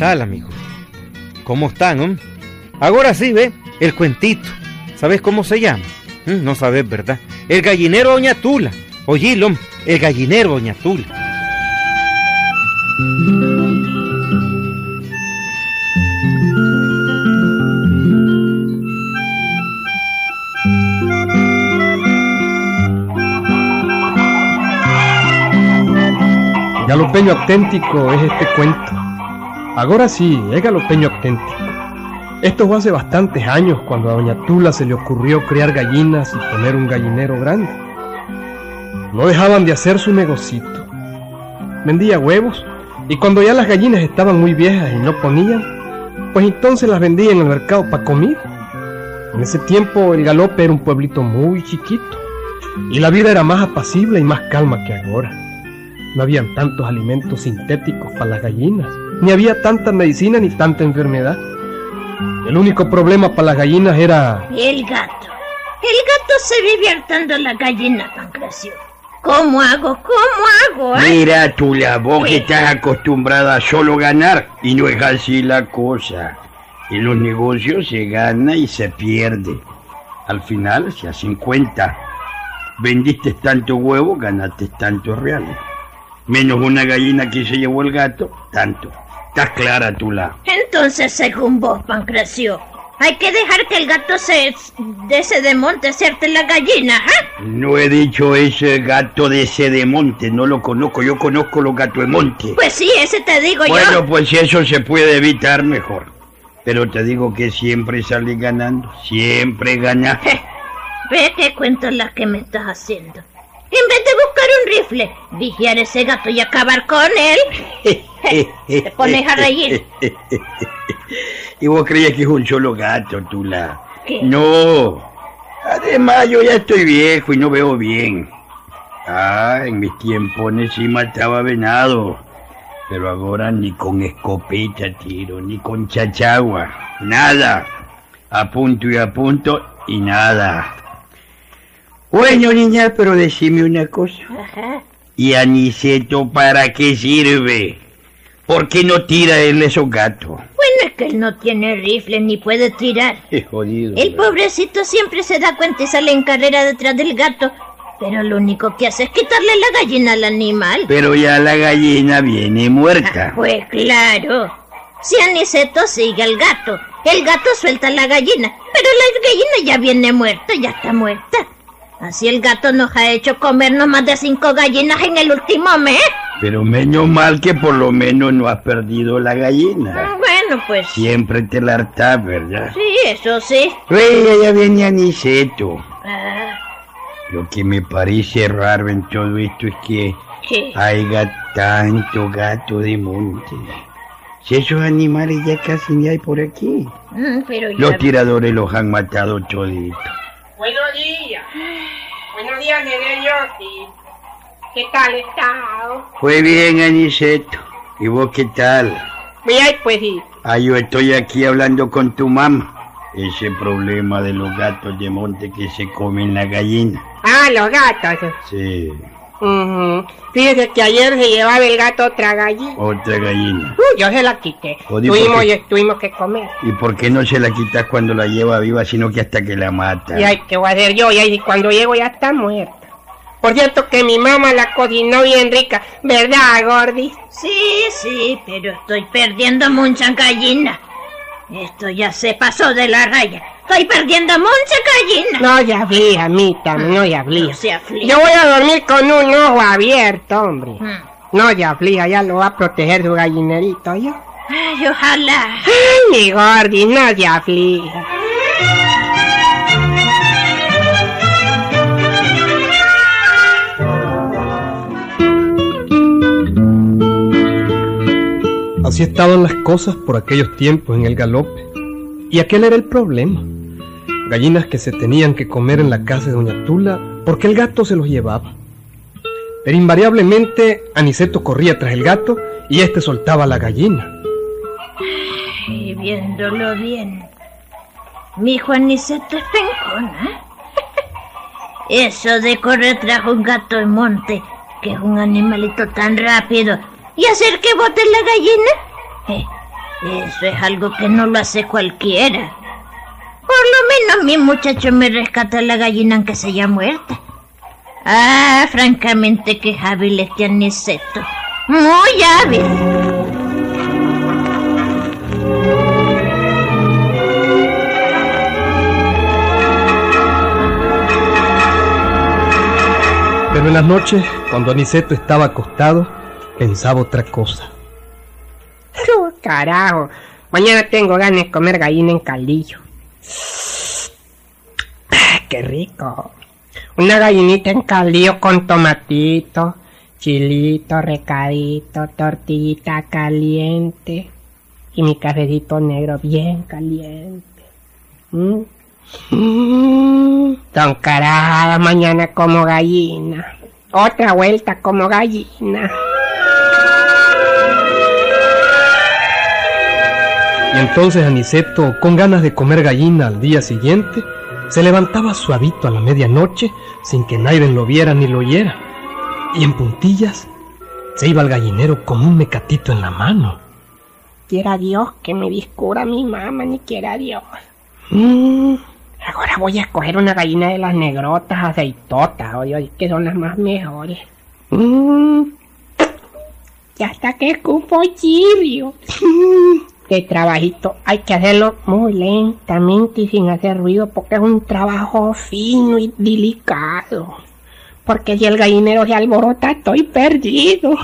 tal, amigo? ¿Cómo están, hombre? Ahora sí, ve, el cuentito. ¿Sabes cómo se llama? Mm, no sabes, ¿verdad? El gallinero Doña Tula. Oye, el gallinero Doña Tula. Galopeño auténtico es este cuento. Ahora sí, es galopeño auténtico. Esto fue hace bastantes años cuando a Doña Tula se le ocurrió criar gallinas y poner un gallinero grande. No dejaban de hacer su negocito. Vendía huevos y cuando ya las gallinas estaban muy viejas y no ponían, pues entonces las vendía en el mercado para comer. En ese tiempo el Galope era un pueblito muy chiquito y la vida era más apacible y más calma que ahora. No habían tantos alimentos sintéticos para las gallinas, ni había tanta medicina ni tanta enfermedad. El único problema para las gallinas era... El gato. El gato se vive hartando la gallina, Pancracio. ¿Cómo hago? ¿Cómo hago? eh? Mira, Tula, vos que estás acostumbrada a solo ganar y no es así la cosa. En los negocios se gana y se pierde. Al final se hacen cuenta. Vendiste tanto huevo, ganaste tantos reales. Menos una gallina que se llevó el gato, tanto. ¿Estás clara, Tula? Entonces, según vos, Pancracio, hay que dejar que el gato se de se de monte a hacerte la gallina, ¿ah? No he dicho ese gato de ese de monte, no lo conozco, yo conozco los gatos de monte. Pues sí, ese te digo Bueno, yo. pues si eso se puede evitar, mejor. Pero te digo que siempre sales ganando, siempre ganas. Ve qué cuento la que me estás haciendo. En vez de buscar un rifle, vigiar ese gato y acabar con él, te pones a reír. y vos creías que es un solo gato, Tula. ¿Qué? No. Además, yo ya estoy viejo y no veo bien. Ah, en mis tiempos sí mataba venado. Pero ahora ni con escopeta tiro, ni con chachagua. Nada. A punto y a punto y nada. Bueno, niña, pero decime una cosa. Ajá. ¿Y Aniceto para qué sirve? ¿Por qué no tira él esos gatos? Bueno, es que él no tiene rifle ni puede tirar. Qué jodido. El pobrecito siempre se da cuenta y sale en carrera detrás del gato. Pero lo único que hace es quitarle la gallina al animal. Pero ya la gallina viene muerta. Pues claro. Si Aniceto sigue al gato, el gato suelta la gallina, pero la gallina ya viene muerta, ya está muerta. Así el gato nos ha hecho comernos más de cinco gallinas en el último mes. Pero menos mal que por lo menos no has perdido la gallina. Bueno, pues sí, Siempre te la hartás, ¿verdad? eso sí. Oye, ya viene Aniceto. Ah, Lo que me parece raro en todo esto es que ¿qué? haya tanto gato de monte. Si esos animales ya casi ni hay por aquí. Mm, pero ya... Los tiradores los han matado toditos. Buenos días. Buenos días, nene Yossi. ¿Qué tal estás? Fue bien, Aniceto. ¿Y vos qué tal? Mira, pues sí. Ah, yo estoy aquí hablando con tu mamá. Ese problema de los gatos de monte que se comen la gallina. Ah, los gatos. Sí, Ujú. Fíjese que ayer se llevaba el gato otra gallina. otra gallina. Uh, yo se la quité. Jodido, ¿por Tuvimos, qué? tuvimos que comer. ¿Y por qué no se la quitas cuando la lleva viva, sino que hasta que la mata? Y ay, ¿qué voy a hacer yo? Y ahí cuando llego ya está muerta. Por cierto que mi mamá la cocinó bien rica. ¿Verdad, Gordi? Sí, sí, pero estoy perdiendo mucha gallina. Esto ya se pasó de la raya. Estoy perdiendo mucha gallina. No ya hablé, amita, no ya hablé. No se. Yo voy a dormir con un ojo abierto, hombre. Mm. No ya aflija, ya lo va a proteger su gallinerito, ¿yo? Ay, ojalá. Ay, mi Gordi, no se aflija. Así estaban las cosas por aquellos tiempos en el galope. Y aquel era el problema. Gallinas que se tenían que comer en la casa de Doña Tula porque el gato se los llevaba. Pero invariablemente Aniceto corría tras el gato y éste soltaba la gallina. Y viéndolo bien, mi Juaniceto es pencona. Eso de correr tras un gato en monte, que es un animalito tan rápido, y hacer que bote la gallina, eh, Eso es algo que no lo hace cualquiera. Menos mi muchacho me rescata la gallina aunque sea ya muerta. Ah, francamente que hábil este aniceto. Muy hábil. Pero en las noches, cuando Aniceto estaba acostado, pensaba otra cosa. ¡Uh, carajo! Mañana tengo ganas de comer gallina en caldillo. ¡Qué rico! Una gallinita en caldillo con tomatito, chilito, recadito, tortillita caliente y mi cafecito negro bien caliente. ¿Mm? Mm, Don Carada, mañana como gallina. Otra vuelta como gallina. Y entonces Aniceto, con ganas de comer gallina al día siguiente, se levantaba suavito a la medianoche sin que nadie lo viera ni lo oyera. Y en puntillas se iba al gallinero con un mecatito en la mano. Quiera Dios que me discura mi mamá, ni quiera Dios. Mm, ahora voy a escoger una gallina de las negrotas aceitotas, oye, oye, que son las más mejores. Mm, ya hasta que escupo chirrio. Qué trabajito, hay que hacerlo muy lentamente y sin hacer ruido porque es un trabajo fino y delicado. Porque si el gallinero se alborota, estoy perdido.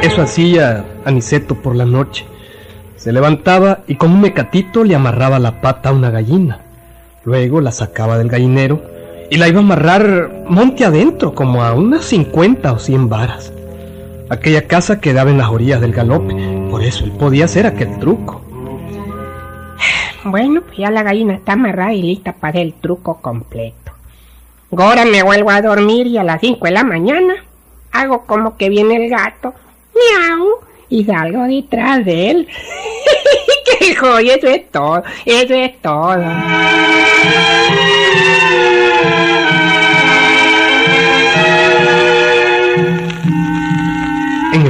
Eso hacía Aniceto por la noche. Se levantaba y con un mecatito le amarraba la pata a una gallina. Luego la sacaba del gallinero y la iba a amarrar monte adentro, como a unas 50 o 100 varas. Aquella casa quedaba en las orillas del galope, por eso él podía hacer aquel truco. Bueno, pues ya la gallina está amarrada y lista para el truco completo. Ahora me vuelvo a dormir y a las 5 de la mañana hago como que viene el gato, miau, y salgo detrás de él. ¡Qué joya! Eso es todo, eso es todo.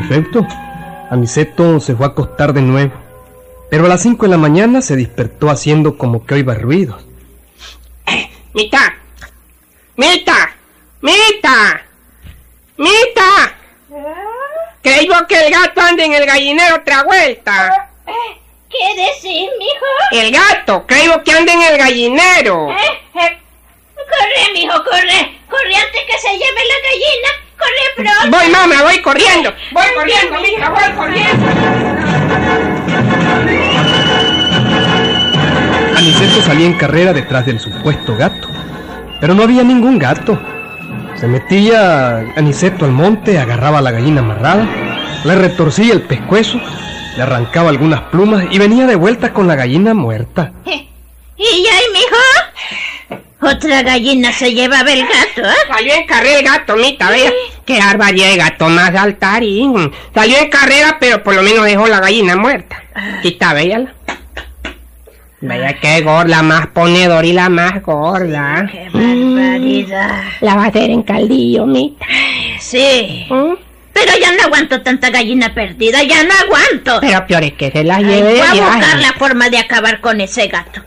Efecto, Aniceto se fue a acostar de nuevo, pero a las 5 de la mañana se despertó haciendo como que oiba ruidos. ¡Mita! ¡Mita! ¡Mita! ¡Mita! Creo que el gato anda en el gallinero otra vuelta. ¿Qué decís, mijo? El gato, creo que anda en el gallinero. Eh, eh, Corre, mijo, corre. Corre antes que se lleve la gallina. Corre pronto. Voy, mamá, voy corriendo. Voy corriendo, mija, voy corriendo. Aniceto salía en carrera detrás del supuesto gato, pero no había ningún gato. Se metía Aniceto al monte, agarraba a la gallina amarrada, le retorcía el pescuezo, le arrancaba algunas plumas y venía de vuelta con la gallina muerta. ¿Y ya? Otra gallina se llevaba el gato, ¿eh? Salió en carrera el gato, mita, vea. Qué barbaridad de gato más altarín. Salió en carrera, pero por lo menos dejó la gallina muerta. Aquí está, véala. Vaya qué gorda, más ponedor y la más gorda. ¡Qué barbaridad! La va a hacer en caldillo, mita. Sí. ¿Mm? Pero ya no aguanto tanta gallina perdida, ya no aguanto. Pero peor es que se la lleve voy a buscar la forma de acabar con ese gato.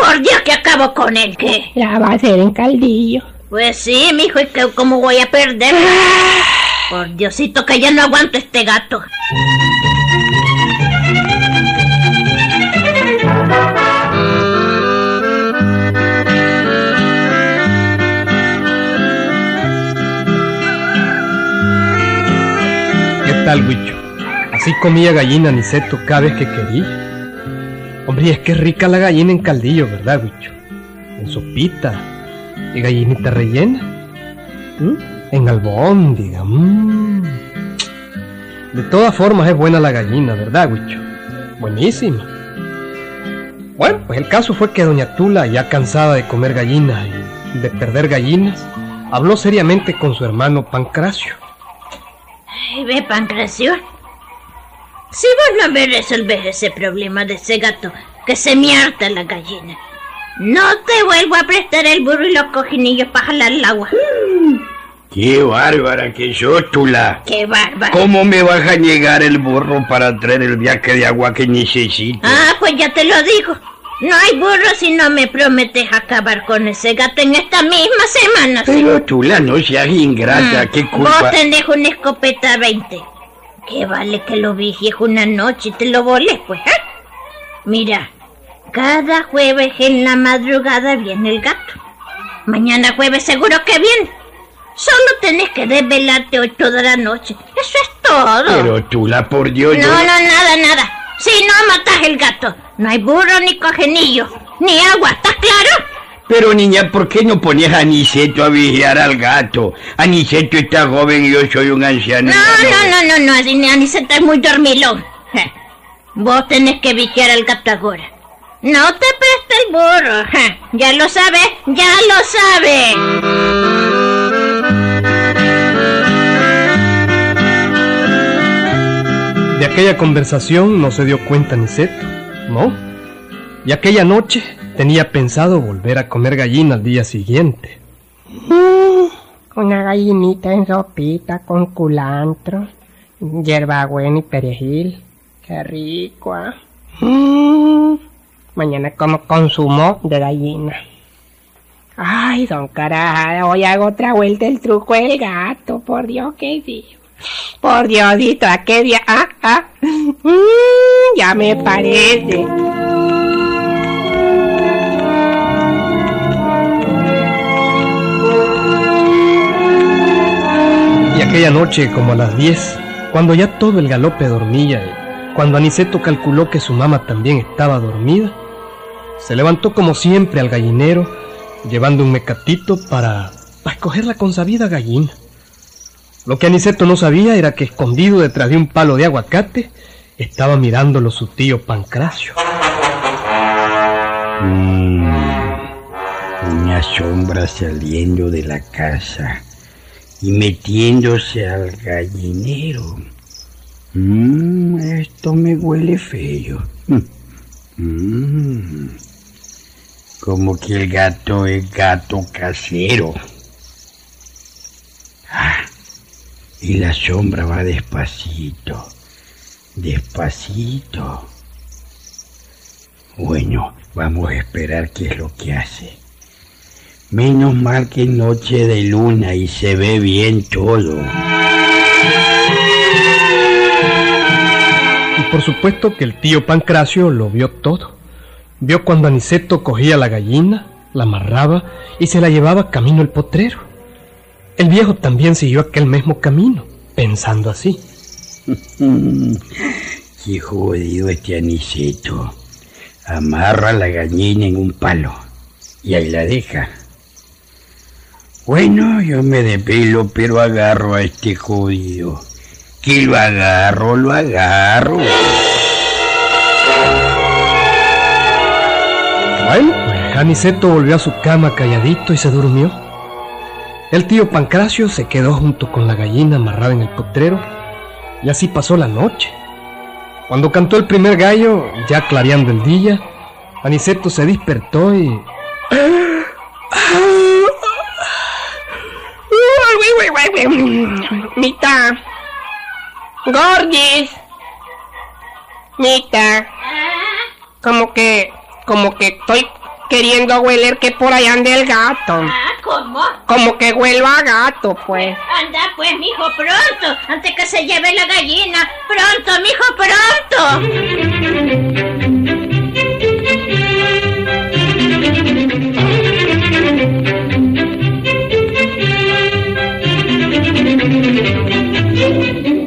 Por Dios que acabo con él, ¿qué? La va a hacer en caldillo. Pues sí, mijo, ¿y qué- cómo voy a perder? Por Diosito que ya no aguanto este gato. ¿Qué tal, Huicho? Así comía gallina Aniceto cada vez que quería. Y es que rica la gallina en caldillo, ¿verdad, Huicho? En sopita. Y gallinita rellena. ¿Mm? En albóndiga. mm. De todas formas es buena la gallina, ¿verdad, Huicho? Buenísima. Bueno, pues el caso fue que doña Tula, ya cansada de comer gallinas y de perder gallinas, habló seriamente con su hermano Pancracio. Ve, Pancracio. Si vos no me resolves ese problema de ese gato, que se me harta la gallina, no te vuelvo a prestar el burro y los cojinillos para jalar el agua. Qué bárbara que sos, Tula. ¡Qué bárbaro! ¿Cómo me vas a llegar el burro para traer el viaje de agua que necesito? Ah, pues ya te lo digo. No hay burro si no me prometes acabar con ese gato en esta misma semana. ¿sí? Pero Tula, no seas ingrata, Mm, qué Vos culpa. tenés una escopeta 20. ¿Qué vale que lo vigies una noche y te lo voles, pues? ¿eh? Mira, cada jueves en la madrugada viene el gato. Mañana jueves seguro que viene. Solo tenés que desvelarte hoy toda la noche. Eso es todo. Pero Tula, por Dios, No, yo... no, nada, nada. Si no matas el gato, no hay burro ni cojenillo, ni agua, ¿estás claro? Pero niña, ¿por qué no pones a Aniceto a vigiar al gato? Aniceto está joven y yo soy un anciano. No, no, no, no, no, así Aniceta es muy dormilón. Vos tenés que vigiar al gato ahora. No te presta el burro. Ya lo sabes, ya lo sabes. De aquella conversación no se dio cuenta Niceto, ¿no? Y aquella noche tenía pensado volver a comer gallina al día siguiente. Una gallinita en sopita con culantro, hierbabuena y perejil. Qué rico, ¿ah? Mm, Mañana como consumo de gallina. Ay, don Carajada, hoy hago otra vuelta el truco del gato, por Dios que sí. Por Diosito, ¿a qué día? Ah, ah. Mm, ya me parece. Y aquella noche, como a las 10, cuando ya todo el galope dormía cuando Aniceto calculó que su mamá también estaba dormida, se levantó como siempre al gallinero, llevando un mecatito para, para escoger la consabida gallina. Lo que Aniceto no sabía era que escondido detrás de un palo de aguacate estaba mirándolo su tío Pancracio. Mm, una sombra saliendo de la casa y metiéndose al gallinero. Mm, esto me huele feo. Mm, como que el gato es gato casero. Ah, y la sombra va despacito, despacito. Bueno, vamos a esperar qué es lo que hace. Menos mal que es noche de luna y se ve bien todo. Y por supuesto que el tío Pancracio lo vio todo. Vio cuando Aniceto cogía la gallina, la amarraba y se la llevaba camino al potrero. El viejo también siguió aquel mismo camino, pensando así. Qué jodido este aniceto. Amarra la gallina en un palo y ahí la deja. Bueno, yo me depelo, pero agarro a este jodido. Que lo agarro, lo agarro. Pues Aniceto volvió a su cama calladito y se durmió. El tío Pancracio se quedó junto con la gallina amarrada en el potrero y así pasó la noche. Cuando cantó el primer gallo, ya clareando el día, Aniceto se despertó y Mita. Gorgis. Mita. Como que, como que estoy queriendo hueler que por allá ande el gato. Ah, ¿cómo? Como que huelo a gato, pues. Anda pues, mijo, pronto, antes que se lleve la gallina. Pronto, mijo, pronto.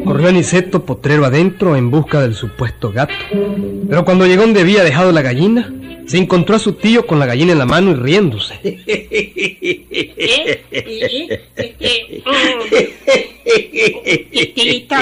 corrió Aniceto potrero adentro en busca del supuesto gato. Pero cuando llegó donde había dejado la gallina, se encontró a su tío con la gallina en la mano y riéndose. Tito,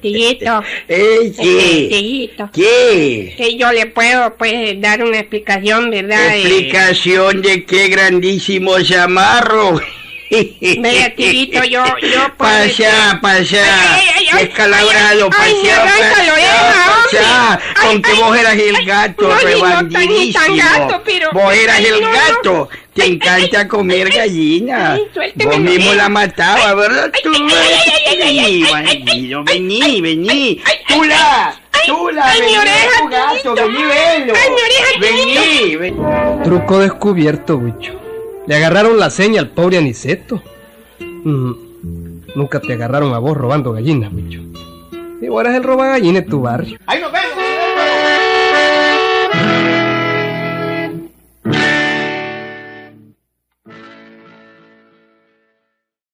tito, Eh, ¿Qué? tito. ¿Qué? Que yo le puedo, pues, dar una explicación, ¿verdad? ¿Explicación de qué grandísimo chamarro? Vea, tirito, yo, yo... Pasa, pasa. Ay, ay, ay, Descalabrado, lo deja, pasa. hombre. Con que vos eras el gato, no, rebandidísimo. Vos eras el gato. Te encanta comer gallina. Vos mismo la matabas, ¿verdad? Tú, vení, bandido, vení, vení. ay, ay, Tula, ay, mi vení, oreja, tu gato, vení, velo. Ay, mi oreja, Vení, vení. Truco descubierto, Huicho. Le agarraron la seña al pobre Aniceto. Mm, nunca te agarraron a vos robando gallinas, Huicho. Y vos eras el roba gallina en tu barrio. Ahí nos vemos.